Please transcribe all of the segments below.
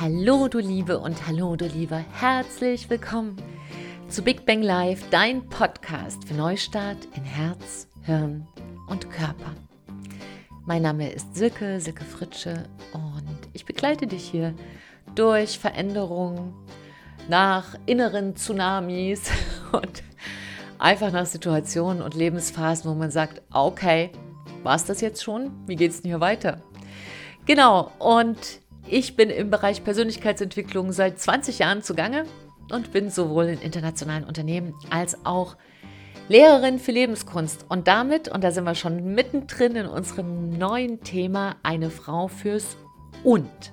Hallo du Liebe und hallo du Lieber, herzlich willkommen zu Big Bang Live, dein Podcast für Neustart in Herz, Hirn und Körper. Mein Name ist Silke, Silke Fritsche und ich begleite dich hier durch Veränderungen nach inneren Tsunamis und einfach nach Situationen und Lebensphasen, wo man sagt, okay, war es das jetzt schon? Wie geht es denn hier weiter? Genau, und ich bin im Bereich Persönlichkeitsentwicklung seit 20 Jahren zugange und bin sowohl in internationalen Unternehmen als auch Lehrerin für Lebenskunst. Und damit, und da sind wir schon mittendrin in unserem neuen Thema, eine Frau fürs Und.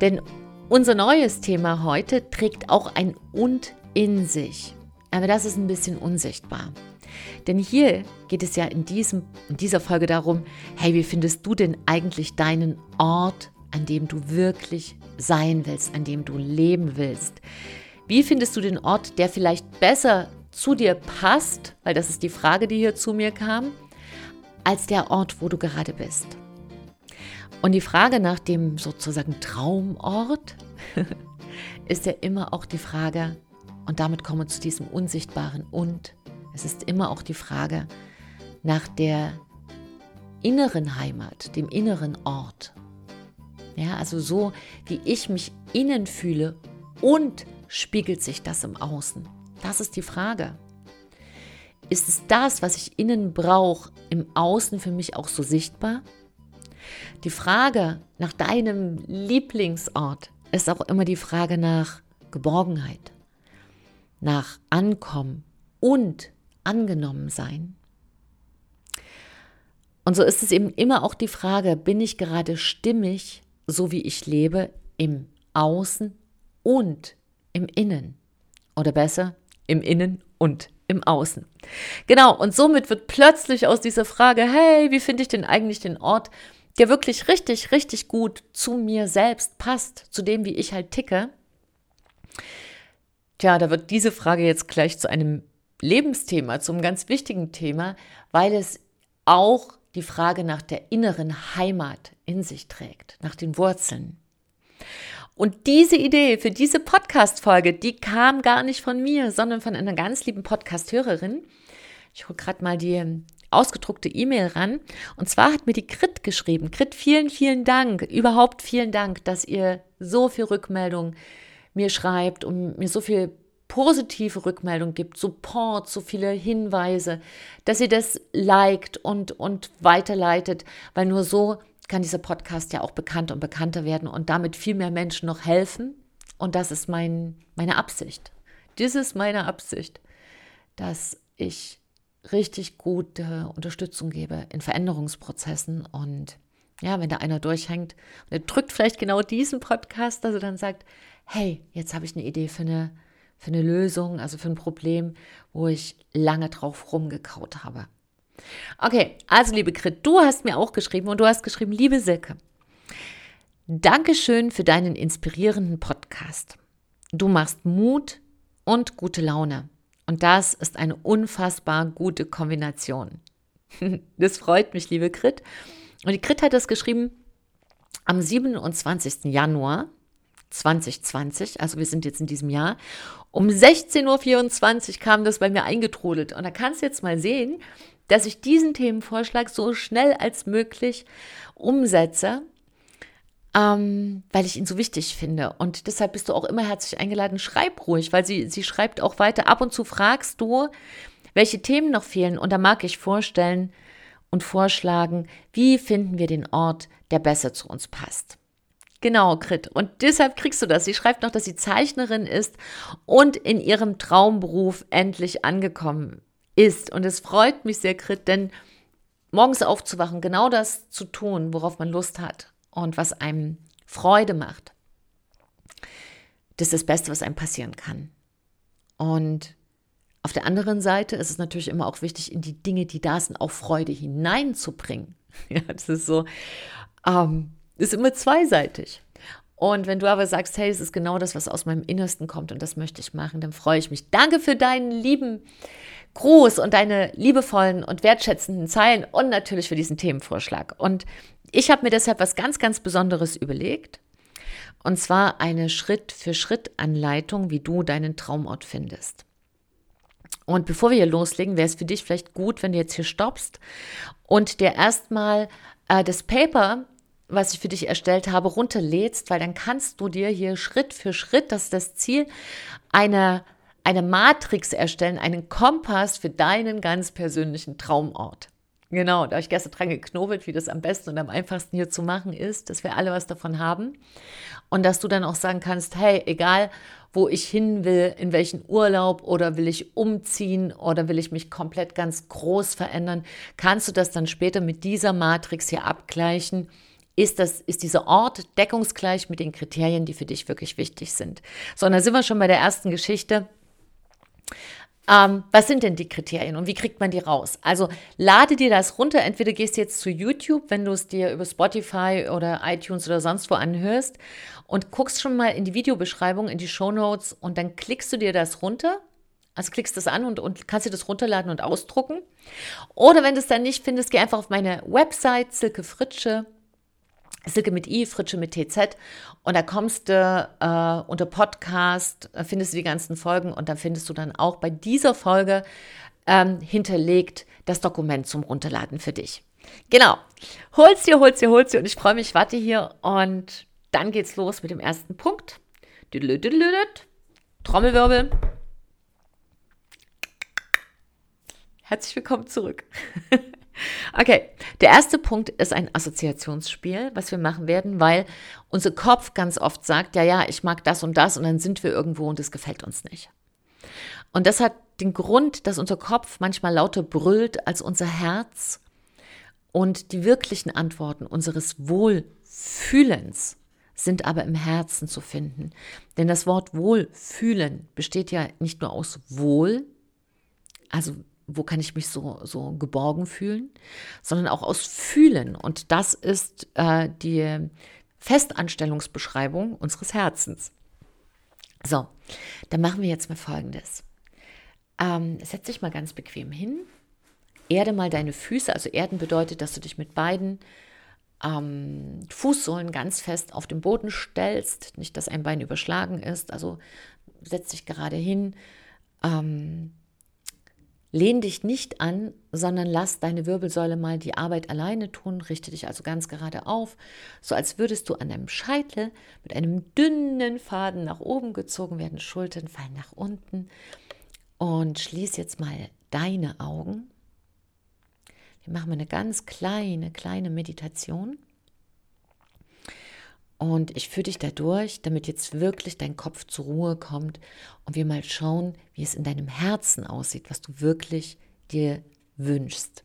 Denn unser neues Thema heute trägt auch ein Und in sich. Aber das ist ein bisschen unsichtbar. Denn hier geht es ja in, diesem, in dieser Folge darum, hey, wie findest du denn eigentlich deinen Ort an dem du wirklich sein willst, an dem du leben willst? Wie findest du den Ort, der vielleicht besser zu dir passt, weil das ist die Frage, die hier zu mir kam, als der Ort, wo du gerade bist? Und die Frage nach dem sozusagen Traumort ist ja immer auch die Frage, und damit kommen wir zu diesem unsichtbaren und, es ist immer auch die Frage nach der inneren Heimat, dem inneren Ort. Ja, also so, wie ich mich innen fühle und spiegelt sich das im Außen? Das ist die Frage. Ist es das, was ich innen brauche, im Außen für mich auch so sichtbar? Die Frage nach deinem Lieblingsort ist auch immer die Frage nach Geborgenheit, nach Ankommen und angenommen sein. Und so ist es eben immer auch die Frage, bin ich gerade stimmig so wie ich lebe, im Außen und im Innen. Oder besser, im Innen und im Außen. Genau, und somit wird plötzlich aus dieser Frage, hey, wie finde ich denn eigentlich den Ort, der wirklich richtig, richtig gut zu mir selbst passt, zu dem, wie ich halt ticke. Tja, da wird diese Frage jetzt gleich zu einem Lebensthema, zum ganz wichtigen Thema, weil es auch die Frage nach der inneren Heimat in sich trägt, nach den Wurzeln. Und diese Idee für diese Podcast-Folge, die kam gar nicht von mir, sondern von einer ganz lieben Podcast-Hörerin. Ich hole gerade mal die ausgedruckte E-Mail ran. Und zwar hat mir die Krit geschrieben. Krit, vielen, vielen Dank, überhaupt vielen Dank, dass ihr so viel Rückmeldung mir schreibt und mir so viel positive Rückmeldung gibt, Support, so viele Hinweise, dass ihr das liked und, und weiterleitet, weil nur so kann dieser Podcast ja auch bekannter und bekannter werden und damit viel mehr Menschen noch helfen. Und das ist mein, meine Absicht. Das ist meine Absicht, dass ich richtig gute Unterstützung gebe in Veränderungsprozessen und ja, wenn da einer durchhängt und er drückt vielleicht genau diesen Podcast, dass er dann sagt, hey, jetzt habe ich eine Idee für eine für eine Lösung, also für ein Problem, wo ich lange drauf rumgekaut habe. Okay, also liebe Grit, du hast mir auch geschrieben und du hast geschrieben, liebe Silke, Dankeschön für deinen inspirierenden Podcast. Du machst Mut und gute Laune. Und das ist eine unfassbar gute Kombination. Das freut mich, liebe Grit. Und die Grit hat das geschrieben am 27. Januar 2020, also wir sind jetzt in diesem Jahr. Um 16.24 Uhr kam das bei mir eingetrudelt. Und da kannst du jetzt mal sehen, dass ich diesen Themenvorschlag so schnell als möglich umsetze, ähm, weil ich ihn so wichtig finde. Und deshalb bist du auch immer herzlich eingeladen, schreib ruhig, weil sie, sie schreibt auch weiter. Ab und zu fragst du, welche Themen noch fehlen. Und da mag ich vorstellen und vorschlagen, wie finden wir den Ort, der besser zu uns passt. Genau, Krit. Und deshalb kriegst du das. Sie schreibt noch, dass sie Zeichnerin ist und in ihrem Traumberuf endlich angekommen ist. Und es freut mich sehr, Krit, denn morgens aufzuwachen, genau das zu tun, worauf man Lust hat und was einem Freude macht, das ist das Beste, was einem passieren kann. Und auf der anderen Seite ist es natürlich immer auch wichtig, in die Dinge, die da sind, auch Freude hineinzubringen. Ja, das ist so. Ähm, ist immer zweiseitig. Und wenn du aber sagst, hey, es ist genau das, was aus meinem Innersten kommt und das möchte ich machen, dann freue ich mich. Danke für deinen lieben Gruß und deine liebevollen und wertschätzenden Zeilen und natürlich für diesen Themenvorschlag. Und ich habe mir deshalb was ganz, ganz Besonderes überlegt. Und zwar eine Schritt-für-Schritt-Anleitung, wie du deinen Traumort findest. Und bevor wir hier loslegen, wäre es für dich vielleicht gut, wenn du jetzt hier stoppst und dir erstmal äh, das Paper, was ich für dich erstellt habe, runterlädst, weil dann kannst du dir hier Schritt für Schritt, das ist das Ziel, eine, eine Matrix erstellen, einen Kompass für deinen ganz persönlichen Traumort. Genau, da habe ich gestern dran geknobelt, wie das am besten und am einfachsten hier zu machen ist, dass wir alle was davon haben. Und dass du dann auch sagen kannst, hey, egal wo ich hin will, in welchen Urlaub oder will ich umziehen oder will ich mich komplett ganz groß verändern, kannst du das dann später mit dieser Matrix hier abgleichen. Ist, das, ist dieser Ort deckungsgleich mit den Kriterien, die für dich wirklich wichtig sind? So, und da sind wir schon bei der ersten Geschichte. Ähm, was sind denn die Kriterien und wie kriegt man die raus? Also lade dir das runter. Entweder gehst du jetzt zu YouTube, wenn du es dir über Spotify oder iTunes oder sonst wo anhörst und guckst schon mal in die Videobeschreibung, in die Show Notes und dann klickst du dir das runter. Also klickst das an und, und kannst dir das runterladen und ausdrucken. Oder wenn du es dann nicht findest, geh einfach auf meine Website, Silke Fritsche Silke mit I, Fritsche mit TZ. Und da kommst du äh, unter Podcast, äh, findest du die ganzen Folgen und dann findest du dann auch bei dieser Folge ähm, hinterlegt das Dokument zum Runterladen für dich. Genau. Hol's dir, hol's dir, hol's dir. Und ich freue mich, warte hier. Und dann geht's los mit dem ersten Punkt. Trommelwirbel. Herzlich willkommen zurück. Okay, der erste Punkt ist ein Assoziationsspiel, was wir machen werden, weil unser Kopf ganz oft sagt, ja, ja, ich mag das und das und dann sind wir irgendwo und es gefällt uns nicht. Und das hat den Grund, dass unser Kopf manchmal lauter brüllt als unser Herz und die wirklichen Antworten unseres Wohlfühlens sind aber im Herzen zu finden. Denn das Wort Wohlfühlen besteht ja nicht nur aus Wohl, also wo kann ich mich so, so geborgen fühlen, sondern auch aus Fühlen. Und das ist äh, die Festanstellungsbeschreibung unseres Herzens. So, dann machen wir jetzt mal Folgendes. Ähm, setz dich mal ganz bequem hin. Erde mal deine Füße. Also Erden bedeutet, dass du dich mit beiden ähm, Fußsohlen ganz fest auf den Boden stellst. Nicht, dass ein Bein überschlagen ist. Also setz dich gerade hin. Ähm, Lehn dich nicht an, sondern lass deine Wirbelsäule mal die Arbeit alleine tun. Richte dich also ganz gerade auf, so als würdest du an deinem Scheitel mit einem dünnen Faden nach oben gezogen werden. Schultern fallen nach unten. Und schließ jetzt mal deine Augen. Wir machen eine ganz kleine, kleine Meditation. Und ich führe dich da durch, damit jetzt wirklich dein Kopf zur Ruhe kommt und wir mal schauen, wie es in deinem Herzen aussieht, was du wirklich dir wünschst.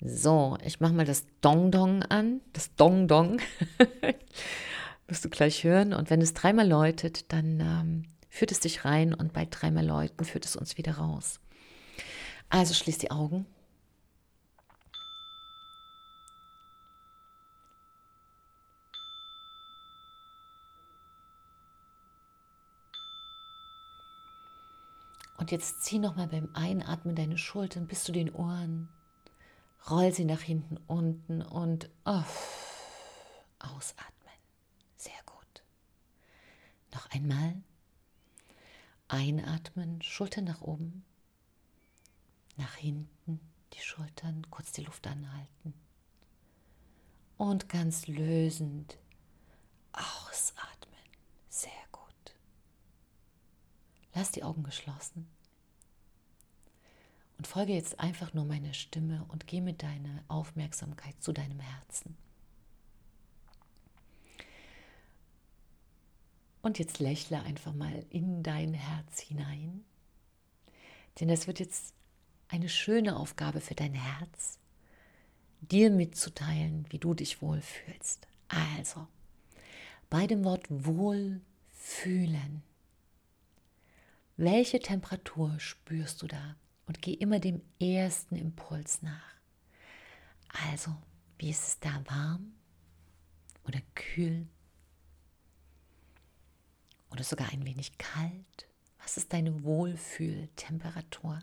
So, ich mache mal das Dong Dong an, das Dong Dong. Wirst du gleich hören. Und wenn es dreimal läutet, dann ähm, führt es dich rein und bei dreimal läuten führt es uns wieder raus. Also schließ die Augen. Und jetzt zieh nochmal beim Einatmen deine Schultern bis zu den Ohren. Roll sie nach hinten unten und oh, ausatmen. Sehr gut. Noch einmal. Einatmen, Schultern nach oben. Nach hinten die Schultern, kurz die Luft anhalten. Und ganz lösend ausatmen. Sehr gut. Lass die Augen geschlossen. Und folge jetzt einfach nur meiner Stimme und geh mit deiner Aufmerksamkeit zu deinem Herzen. Und jetzt lächle einfach mal in dein Herz hinein. Denn das wird jetzt eine schöne Aufgabe für dein Herz, dir mitzuteilen, wie du dich wohlfühlst. Also, bei dem Wort wohlfühlen, welche Temperatur spürst du da? Und geh immer dem ersten Impuls nach. Also, wie ist es da warm oder kühl oder sogar ein wenig kalt? Was ist deine Wohlfühltemperatur?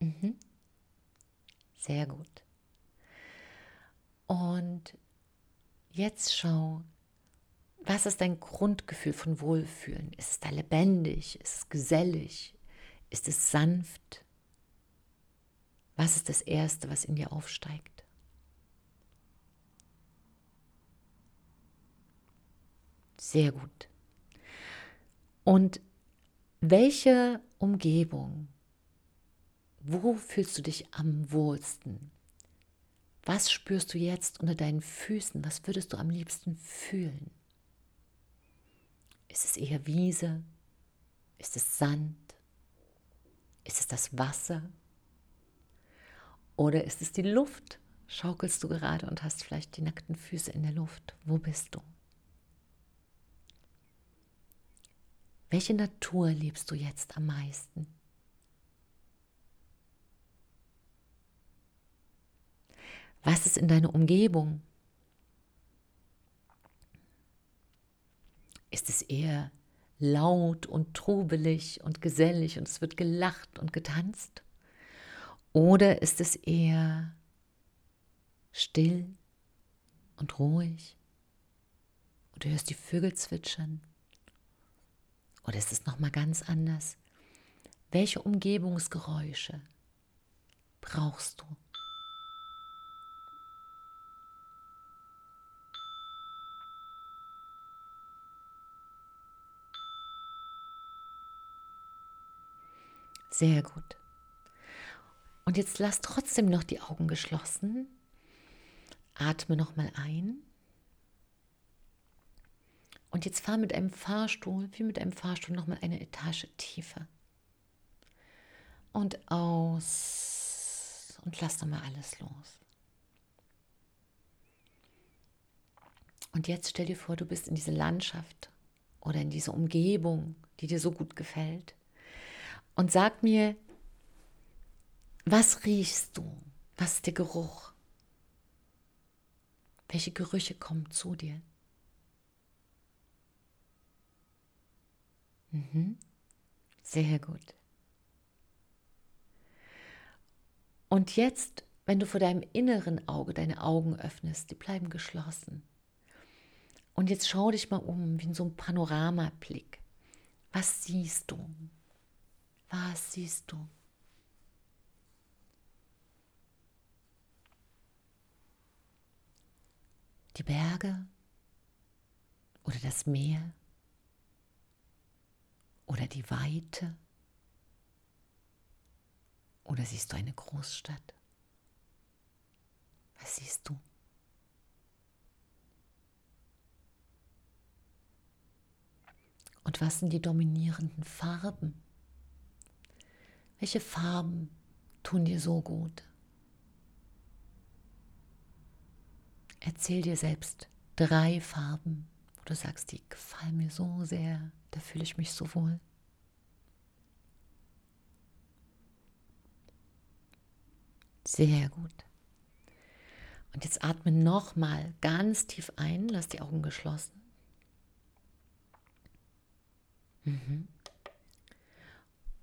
Mhm. Sehr gut. Und jetzt schau, Was ist dein Grundgefühl von Wohlfühlen? Ist es da lebendig? Ist es gesellig? Ist es sanft? Was ist das Erste, was in dir aufsteigt? Sehr gut. Und welche Umgebung, wo fühlst du dich am wohlsten? Was spürst du jetzt unter deinen Füßen? Was würdest du am liebsten fühlen? Ist es eher Wiese? Ist es Sand? Ist es das Wasser? Oder ist es die Luft? Schaukelst du gerade und hast vielleicht die nackten Füße in der Luft? Wo bist du? Welche Natur liebst du jetzt am meisten? Was ist in deiner Umgebung? Ist es eher laut und trubelig und gesellig und es wird gelacht und getanzt? Oder ist es eher still und ruhig? Und du hörst die Vögel zwitschern? Oder ist es nochmal ganz anders? Welche Umgebungsgeräusche brauchst du? Sehr gut. Und jetzt lass trotzdem noch die Augen geschlossen. Atme nochmal ein. Und jetzt fahr mit einem Fahrstuhl, wie mit einem Fahrstuhl, nochmal eine Etage tiefer. Und aus. Und lass nochmal alles los. Und jetzt stell dir vor, du bist in dieser Landschaft oder in dieser Umgebung, die dir so gut gefällt und sag mir, was riechst du? Was ist der Geruch? Welche Gerüche kommen zu dir? Mhm. Sehr gut. Und jetzt, wenn du vor deinem inneren Auge deine Augen öffnest, die bleiben geschlossen. Und jetzt schau dich mal um, wie in so einem Panoramablick. Was siehst du? Was siehst du? Die Berge oder das Meer oder die Weite oder siehst du eine Großstadt? Was siehst du? Und was sind die dominierenden Farben? Welche Farben tun dir so gut? Erzähl dir selbst drei Farben, wo du sagst, die gefallen mir so sehr, da fühle ich mich so wohl. Sehr gut. Und jetzt atme nochmal ganz tief ein, lass die Augen geschlossen. Mhm.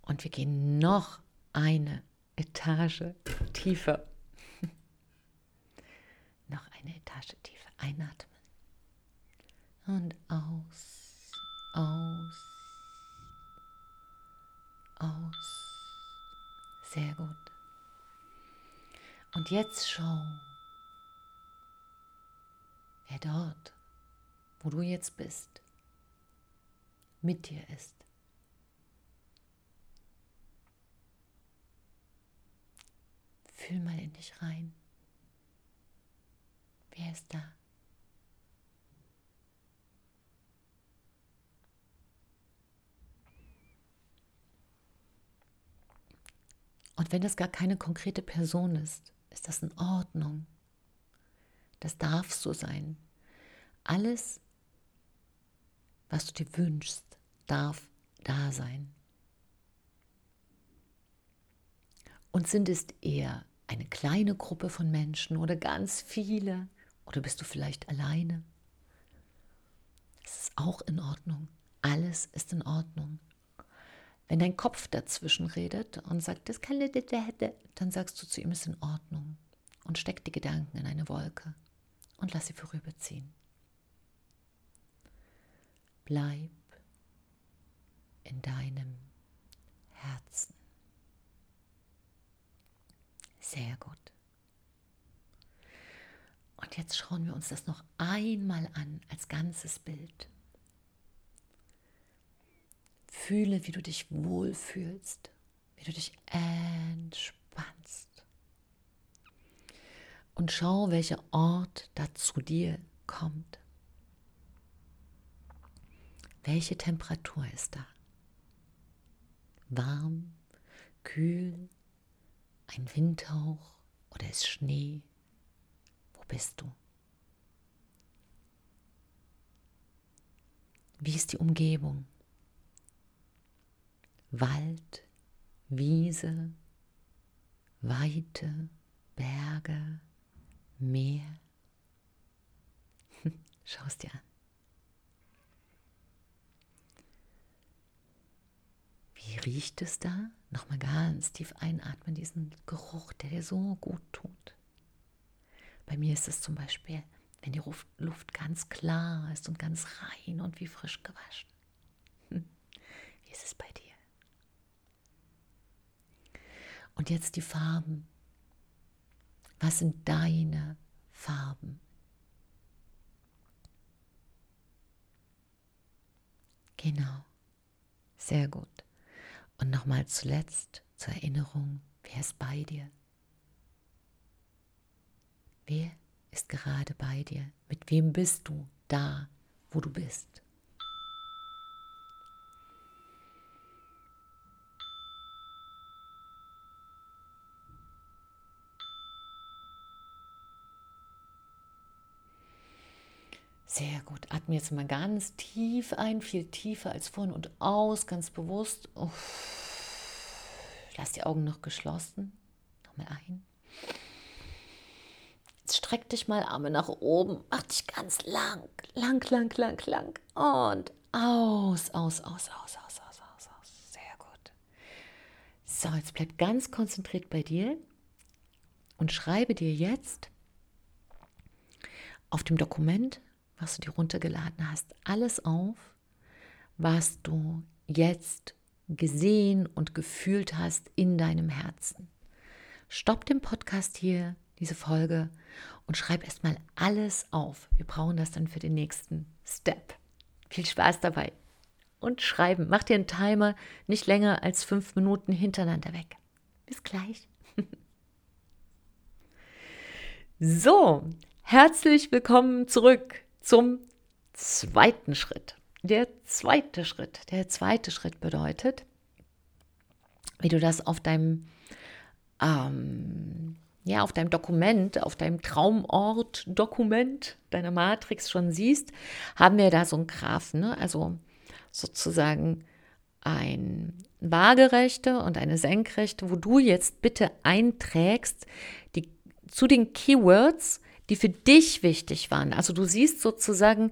Und wir gehen noch eine Etage tiefer. noch eine Etage tiefer. Einatmen. Und aus, aus, aus. Sehr gut. Und jetzt schau, wer dort, wo du jetzt bist, mit dir ist. Fühl mal in dich rein. Wer ist da? Und wenn das gar keine konkrete Person ist, ist das in Ordnung. Das darf so sein. Alles, was du dir wünschst, darf da sein. Und sind es eher eine kleine Gruppe von Menschen oder ganz viele? Oder bist du vielleicht alleine? Es ist auch in Ordnung. Alles ist in Ordnung. Wenn dein Kopf dazwischen redet und sagt, das kann dann sagst du zu ihm, es ist in Ordnung. Und steck die Gedanken in eine Wolke und lass sie vorüberziehen. bleib in deinem Herzen. Sehr gut. Und jetzt schauen wir uns das noch einmal an als ganzes Bild. Fühle, wie du dich wohlfühlst, wie du dich entspannst. Und schau, welcher Ort da zu dir kommt. Welche Temperatur ist da? Warm, kühl, ein Windhauch oder ist Schnee? Wo bist du? Wie ist die Umgebung? Wald, Wiese, Weite, Berge, Meer. Schau es dir an. Wie riecht es da? Nochmal ganz tief einatmen, diesen Geruch, der dir so gut tut. Bei mir ist es zum Beispiel, wenn die Luft ganz klar ist und ganz rein und wie frisch gewaschen. Wie ist es bei dir? Und jetzt die Farben. Was sind deine Farben? Genau. Sehr gut. Und nochmal zuletzt zur Erinnerung, wer ist bei dir? Wer ist gerade bei dir? Mit wem bist du da, wo du bist? Sehr gut. Atme jetzt mal ganz tief ein, viel tiefer als vorhin und aus, ganz bewusst. Uff. Lass die Augen noch geschlossen. Nochmal ein. Jetzt streck dich mal Arme nach oben. Mach dich ganz lang, lang, lang, lang, lang. Und aus, aus, aus, aus, aus, aus, aus, aus. Sehr gut. So, jetzt bleib ganz konzentriert bei dir und schreibe dir jetzt auf dem Dokument was du dir runtergeladen hast, alles auf, was du jetzt gesehen und gefühlt hast in deinem Herzen. Stopp den Podcast hier, diese Folge, und schreib erstmal alles auf. Wir brauchen das dann für den nächsten Step. Viel Spaß dabei. Und schreiben. Mach dir einen Timer nicht länger als fünf Minuten hintereinander weg. Bis gleich. so, herzlich willkommen zurück zum zweiten Schritt. Der zweite Schritt, der zweite Schritt bedeutet, wie du das auf deinem, ähm, ja, auf deinem Dokument, auf deinem Traumort-Dokument, deiner Matrix schon siehst, haben wir da so einen Graphen, ne? also sozusagen ein waagerechte und eine senkrechte, wo du jetzt bitte einträgst, die, zu den Keywords, die für dich wichtig waren. Also du siehst sozusagen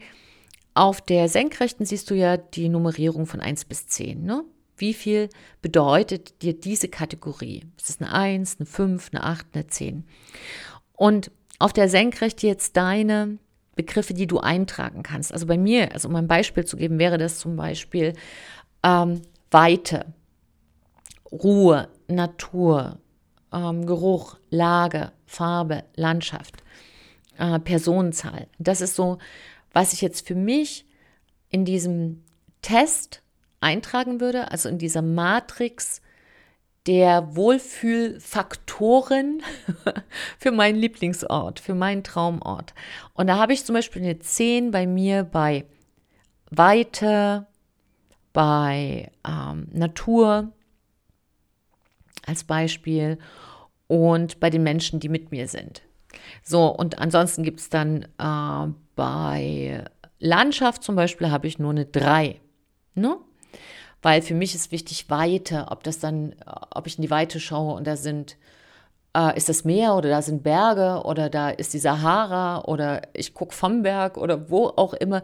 auf der Senkrechten siehst du ja die Nummerierung von 1 bis 10. Ne? Wie viel bedeutet dir diese Kategorie? Ist es eine 1, eine 5, eine 8, eine 10? Und auf der Senkrechte jetzt deine Begriffe, die du eintragen kannst. Also bei mir, also um ein Beispiel zu geben, wäre das zum Beispiel ähm, Weite, Ruhe, Natur, ähm, Geruch, Lage, Farbe, Landschaft äh, Personenzahl. Das ist so, was ich jetzt für mich in diesem Test eintragen würde, also in dieser Matrix der Wohlfühlfaktoren für meinen Lieblingsort, für meinen Traumort. Und da habe ich zum Beispiel eine 10 bei mir bei Weite, bei ähm, Natur als Beispiel und bei den Menschen, die mit mir sind. So, und ansonsten gibt es dann äh, bei Landschaft zum Beispiel habe ich nur eine 3. Ne? Weil für mich ist wichtig Weite, ob das dann, ob ich in die Weite schaue und da sind, äh, ist das Meer oder da sind Berge oder da ist die Sahara oder ich gucke vom Berg oder wo auch immer.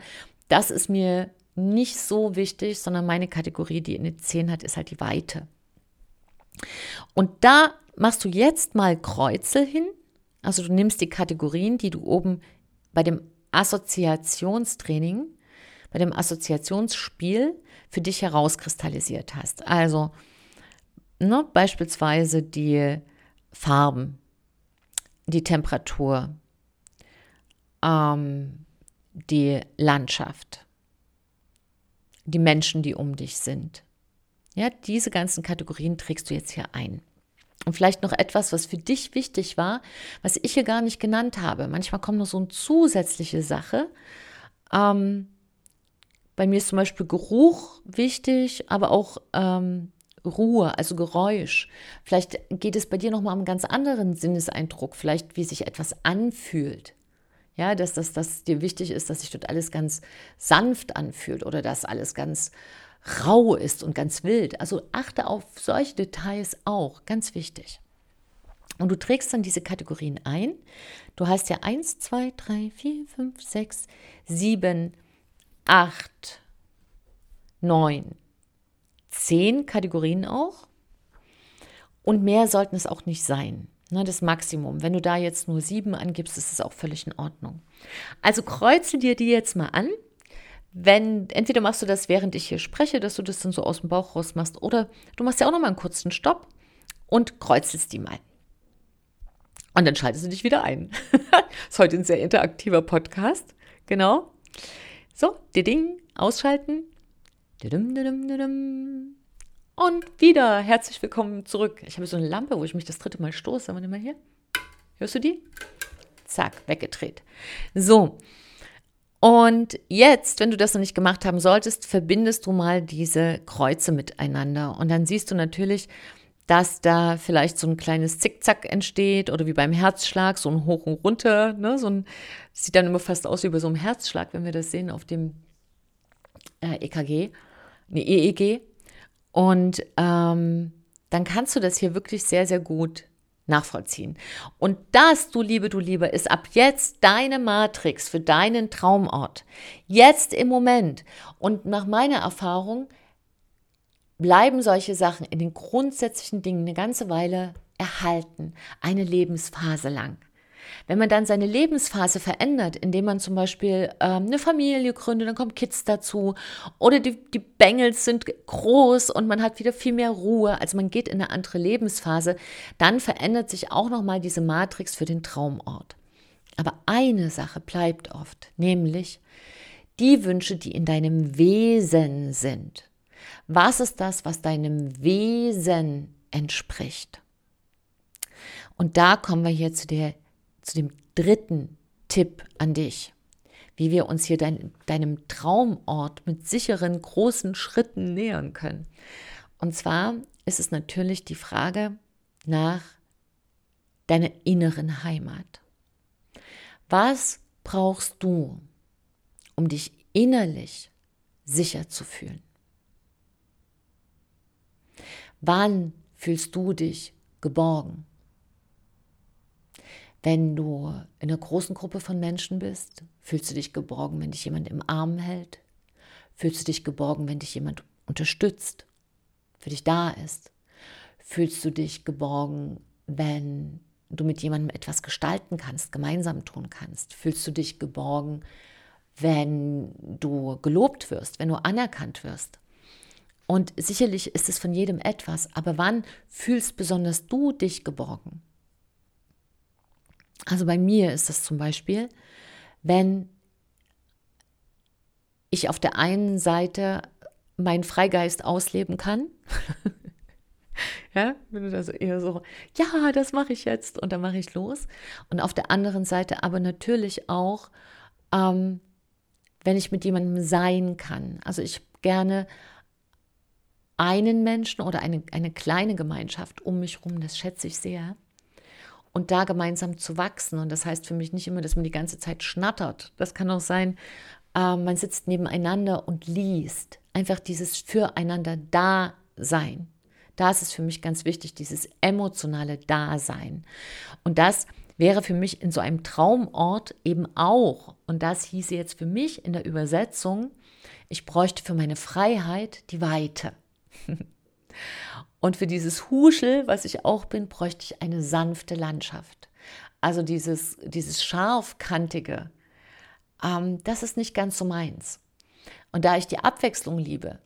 Das ist mir nicht so wichtig, sondern meine Kategorie, die eine 10 hat, ist halt die Weite. Und da machst du jetzt mal Kreuzel hin also du nimmst die Kategorien, die du oben bei dem Assoziationstraining, bei dem Assoziationsspiel für dich herauskristallisiert hast. Also ne, beispielsweise die Farben, die Temperatur, ähm, die Landschaft, die Menschen, die um dich sind. Ja, diese ganzen Kategorien trägst du jetzt hier ein. Und vielleicht noch etwas, was für dich wichtig war, was ich hier gar nicht genannt habe. Manchmal kommt noch so eine zusätzliche Sache. Ähm, bei mir ist zum Beispiel Geruch wichtig, aber auch ähm, Ruhe, also Geräusch. Vielleicht geht es bei dir nochmal um einen ganz anderen Sinneseindruck, vielleicht wie sich etwas anfühlt. Ja, dass das dass dir wichtig ist, dass sich dort alles ganz sanft anfühlt oder dass alles ganz rau ist und ganz wild. Also achte auf solche Details auch, ganz wichtig. Und du trägst dann diese Kategorien ein. Du hast ja 1, 2, 3, 4, 5, 6, 7, 8, 9, 10 Kategorien auch. Und mehr sollten es auch nicht sein. Ne, das Maximum. Wenn du da jetzt nur sieben angibst, ist es auch völlig in Ordnung. Also kreuze dir die jetzt mal an wenn, entweder machst du das, während ich hier spreche, dass du das dann so aus dem Bauch raus machst, oder du machst ja auch nochmal einen kurzen Stopp und kreuzelst die mal. Und dann schaltest du dich wieder ein. ist heute ein sehr interaktiver Podcast. Genau. So, die Ding, ausschalten. Und wieder herzlich willkommen zurück. Ich habe so eine Lampe, wo ich mich das dritte Mal stoße. Warte mal hier. Hörst du die? Zack, weggedreht. So, und jetzt, wenn du das noch nicht gemacht haben solltest, verbindest du mal diese Kreuze miteinander. Und dann siehst du natürlich, dass da vielleicht so ein kleines Zickzack entsteht oder wie beim Herzschlag, so ein Hoch und Runter. Ne? So ein, sieht dann immer fast aus wie bei so einem Herzschlag, wenn wir das sehen auf dem äh, EKG, ne, EEG. Und ähm, dann kannst du das hier wirklich sehr, sehr gut nachvollziehen. Und das, du Liebe, du Liebe, ist ab jetzt deine Matrix für deinen Traumort. Jetzt im Moment. Und nach meiner Erfahrung bleiben solche Sachen in den grundsätzlichen Dingen eine ganze Weile erhalten, eine Lebensphase lang. Wenn man dann seine Lebensphase verändert, indem man zum Beispiel ähm, eine Familie gründet, dann kommen Kids dazu oder die, die Bengels sind groß und man hat wieder viel mehr Ruhe, also man geht in eine andere Lebensphase, dann verändert sich auch nochmal diese Matrix für den Traumort. Aber eine Sache bleibt oft, nämlich die Wünsche, die in deinem Wesen sind. Was ist das, was deinem Wesen entspricht? Und da kommen wir hier zu der zu dem dritten Tipp an dich, wie wir uns hier dein, deinem Traumort mit sicheren großen Schritten nähern können. Und zwar ist es natürlich die Frage nach deiner inneren Heimat. Was brauchst du, um dich innerlich sicher zu fühlen? Wann fühlst du dich geborgen? Wenn du in einer großen Gruppe von Menschen bist, fühlst du dich geborgen, wenn dich jemand im Arm hält? Fühlst du dich geborgen, wenn dich jemand unterstützt, für dich da ist? Fühlst du dich geborgen, wenn du mit jemandem etwas gestalten kannst, gemeinsam tun kannst? Fühlst du dich geborgen, wenn du gelobt wirst, wenn du anerkannt wirst? Und sicherlich ist es von jedem etwas, aber wann fühlst besonders du dich geborgen? Also bei mir ist das zum Beispiel, wenn ich auf der einen Seite meinen Freigeist ausleben kann. ja, bin also eher so, ja, das mache ich jetzt und dann mache ich los. Und auf der anderen Seite aber natürlich auch, ähm, wenn ich mit jemandem sein kann. Also ich gerne einen Menschen oder eine, eine kleine Gemeinschaft um mich herum, das schätze ich sehr und da gemeinsam zu wachsen. Und das heißt für mich nicht immer, dass man die ganze Zeit schnattert. Das kann auch sein, äh, man sitzt nebeneinander und liest. Einfach dieses Füreinander Dasein. Da ist für mich ganz wichtig, dieses emotionale Dasein. Und das wäre für mich in so einem Traumort eben auch. Und das hieße jetzt für mich in der Übersetzung, ich bräuchte für meine Freiheit die Weite. Und für dieses Huschel, was ich auch bin, bräuchte ich eine sanfte Landschaft. Also dieses, dieses scharfkantige, ähm, das ist nicht ganz so meins. Und da ich die Abwechslung liebe,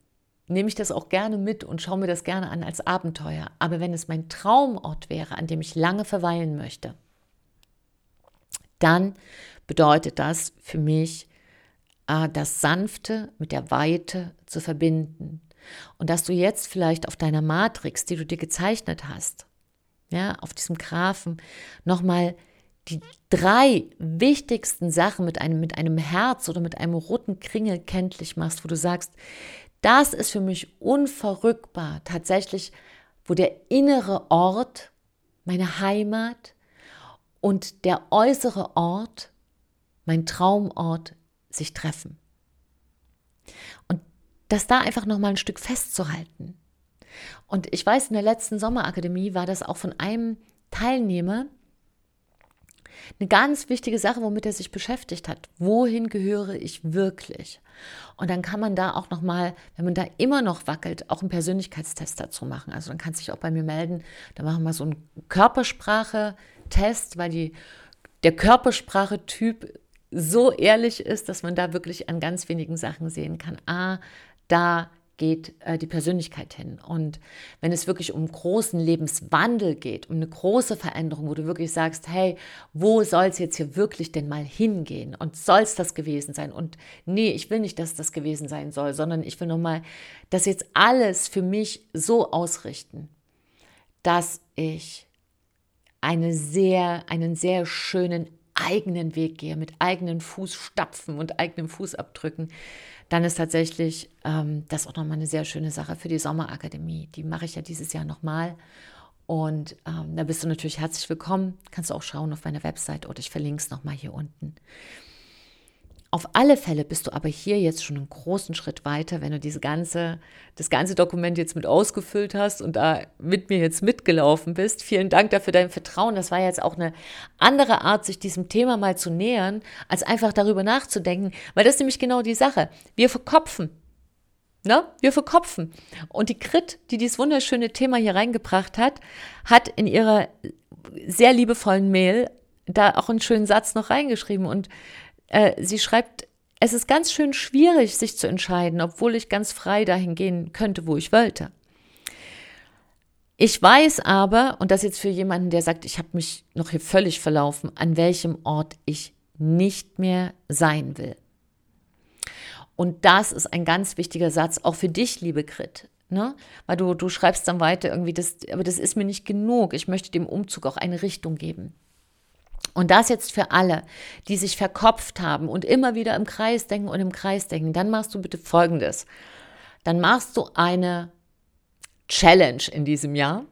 nehme ich das auch gerne mit und schaue mir das gerne an als Abenteuer. Aber wenn es mein Traumort wäre, an dem ich lange verweilen möchte, dann bedeutet das für mich, äh, das Sanfte mit der Weite zu verbinden. Und dass du jetzt vielleicht auf deiner Matrix, die du dir gezeichnet hast, ja, auf diesem Graphen, nochmal die drei wichtigsten Sachen mit einem, mit einem Herz oder mit einem roten Kringel kenntlich machst, wo du sagst, das ist für mich unverrückbar, tatsächlich, wo der innere Ort, meine Heimat und der äußere Ort, mein Traumort, sich treffen. Das da einfach nochmal ein Stück festzuhalten. Und ich weiß, in der letzten Sommerakademie war das auch von einem Teilnehmer, eine ganz wichtige Sache, womit er sich beschäftigt hat. Wohin gehöre ich wirklich? Und dann kann man da auch noch mal, wenn man da immer noch wackelt, auch einen Persönlichkeitstest dazu machen. Also dann kannst du dich auch bei mir melden. Da machen wir so einen Körpersprache-Test, weil die, der Körpersprache-Typ so ehrlich ist, dass man da wirklich an ganz wenigen Sachen sehen kann. Ah, da geht äh, die Persönlichkeit hin. Und wenn es wirklich um großen Lebenswandel geht, um eine große Veränderung, wo du wirklich sagst, hey, wo soll es jetzt hier wirklich denn mal hingehen? Und soll es das gewesen sein? Und nee, ich will nicht, dass das gewesen sein soll, sondern ich will nochmal das jetzt alles für mich so ausrichten, dass ich eine sehr, einen sehr schönen eigenen Weg gehe, mit eigenen Fußstapfen und eigenen Fußabdrücken, dann ist tatsächlich ähm, das auch nochmal eine sehr schöne Sache für die Sommerakademie. Die mache ich ja dieses Jahr nochmal. Und ähm, da bist du natürlich herzlich willkommen. Kannst du auch schauen auf meiner Website oder ich verlinke es nochmal hier unten. Auf alle Fälle bist du aber hier jetzt schon einen großen Schritt weiter, wenn du diese ganze, das ganze Dokument jetzt mit ausgefüllt hast und da mit mir jetzt mitgelaufen bist. Vielen Dank dafür dein Vertrauen. Das war jetzt auch eine andere Art, sich diesem Thema mal zu nähern, als einfach darüber nachzudenken, weil das ist nämlich genau die Sache. Wir verkopfen. Ne? Wir verkopfen. Und die Krit, die dieses wunderschöne Thema hier reingebracht hat, hat in ihrer sehr liebevollen Mail da auch einen schönen Satz noch reingeschrieben und äh, sie schreibt, es ist ganz schön schwierig, sich zu entscheiden, obwohl ich ganz frei dahin gehen könnte, wo ich wollte. Ich weiß aber, und das jetzt für jemanden, der sagt, ich habe mich noch hier völlig verlaufen, an welchem Ort ich nicht mehr sein will. Und das ist ein ganz wichtiger Satz, auch für dich, liebe Grit. Ne? Weil du, du schreibst dann weiter irgendwie, das, aber das ist mir nicht genug. Ich möchte dem Umzug auch eine Richtung geben. Und das jetzt für alle, die sich verkopft haben und immer wieder im Kreis denken und im Kreis denken, dann machst du bitte Folgendes. Dann machst du eine Challenge in diesem Jahr,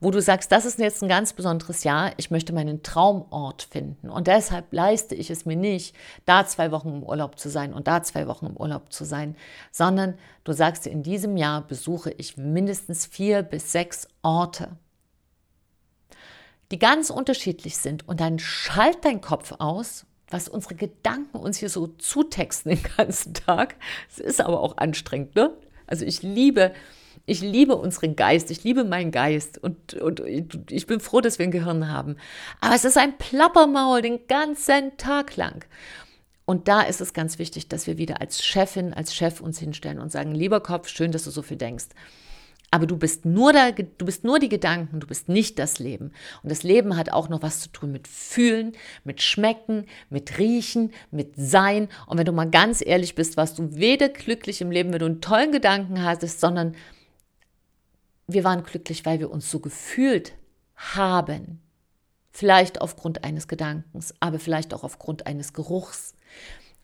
wo du sagst, das ist jetzt ein ganz besonderes Jahr, ich möchte meinen Traumort finden. Und deshalb leiste ich es mir nicht, da zwei Wochen im Urlaub zu sein und da zwei Wochen im Urlaub zu sein, sondern du sagst, in diesem Jahr besuche ich mindestens vier bis sechs Orte die ganz unterschiedlich sind. Und dann schalt dein Kopf aus, was unsere Gedanken uns hier so zutexten den ganzen Tag. Es ist aber auch anstrengend, ne? Also ich liebe, ich liebe unseren Geist, ich liebe meinen Geist und, und ich bin froh, dass wir ein Gehirn haben. Aber es ist ein Plappermaul den ganzen Tag lang. Und da ist es ganz wichtig, dass wir wieder als Chefin, als Chef uns hinstellen und sagen, lieber Kopf, schön, dass du so viel denkst. Aber du bist nur da, du bist nur die Gedanken, du bist nicht das Leben. Und das Leben hat auch noch was zu tun mit Fühlen, mit Schmecken, mit Riechen, mit Sein. Und wenn du mal ganz ehrlich bist, warst du weder glücklich im Leben, wenn du einen tollen Gedanken hattest, sondern wir waren glücklich, weil wir uns so gefühlt haben. Vielleicht aufgrund eines Gedankens, aber vielleicht auch aufgrund eines Geruchs.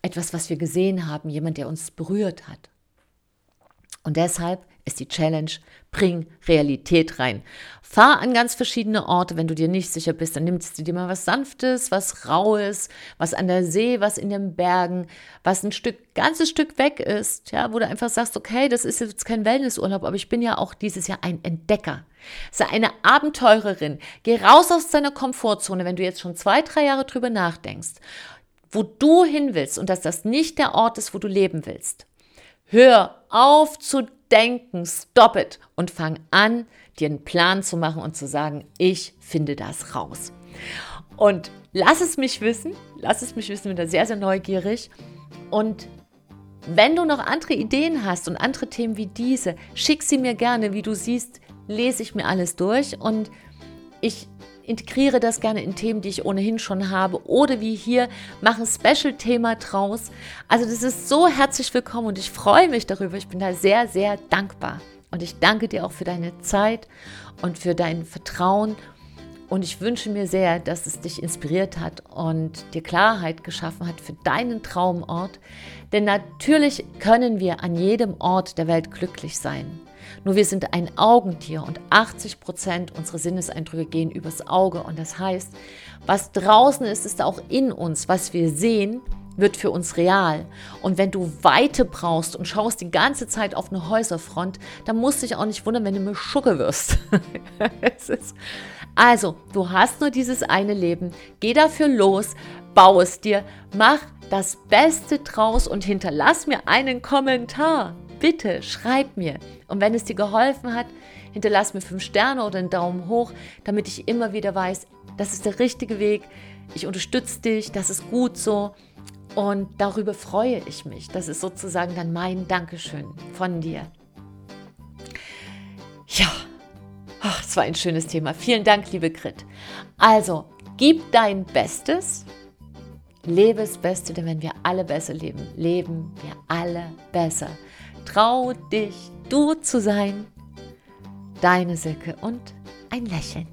Etwas, was wir gesehen haben, jemand, der uns berührt hat. Und deshalb ist die Challenge, bring Realität rein. Fahr an ganz verschiedene Orte, wenn du dir nicht sicher bist, dann nimmst du dir mal was Sanftes, was Raues, was an der See, was in den Bergen, was ein Stück, ganzes Stück weg ist, ja, wo du einfach sagst, okay, das ist jetzt kein Wellnessurlaub, aber ich bin ja auch dieses Jahr ein Entdecker. Sei eine Abenteurerin. Geh raus aus deiner Komfortzone, wenn du jetzt schon zwei, drei Jahre drüber nachdenkst, wo du hin willst und dass das nicht der Ort ist, wo du leben willst. Hör auf zu denken, stop it und fang an, dir einen Plan zu machen und zu sagen, ich finde das raus. Und lass es mich wissen, lass es mich wissen, bin da sehr, sehr neugierig und Wenn du noch andere Ideen hast und andere Themen wie diese, schick sie mir gerne. Wie du siehst, lese ich mir alles durch und ich integriere das gerne in Themen, die ich ohnehin schon habe oder wie hier, mache ein Special-Thema draus. Also das ist so herzlich willkommen und ich freue mich darüber. Ich bin da sehr, sehr dankbar. Und ich danke dir auch für deine Zeit und für dein Vertrauen. Und ich wünsche mir sehr, dass es dich inspiriert hat und dir Klarheit geschaffen hat für deinen Traumort. Denn natürlich können wir an jedem Ort der Welt glücklich sein. Nur wir sind ein Augentier und 80 Prozent unserer Sinneseindrücke gehen übers Auge. Und das heißt, was draußen ist, ist auch in uns. Was wir sehen, wird für uns real. Und wenn du Weite brauchst und schaust die ganze Zeit auf eine Häuserfront, dann musst du dich auch nicht wundern, wenn du mir Schucke wirst. also, du hast nur dieses eine Leben. Geh dafür los, bau es dir, mach das Beste draus und hinterlass mir einen Kommentar. Bitte schreib mir. Und wenn es dir geholfen hat, hinterlass mir fünf Sterne oder einen Daumen hoch, damit ich immer wieder weiß, das ist der richtige Weg. Ich unterstütze dich, das ist gut so. Und darüber freue ich mich. Das ist sozusagen dann mein Dankeschön von dir. Ja, es war ein schönes Thema. Vielen Dank, liebe Grit. Also, gib dein Bestes, lebe das Beste, denn wenn wir alle besser leben, leben wir alle besser. Trau dich, du zu sein. Deine Silke und ein Lächeln.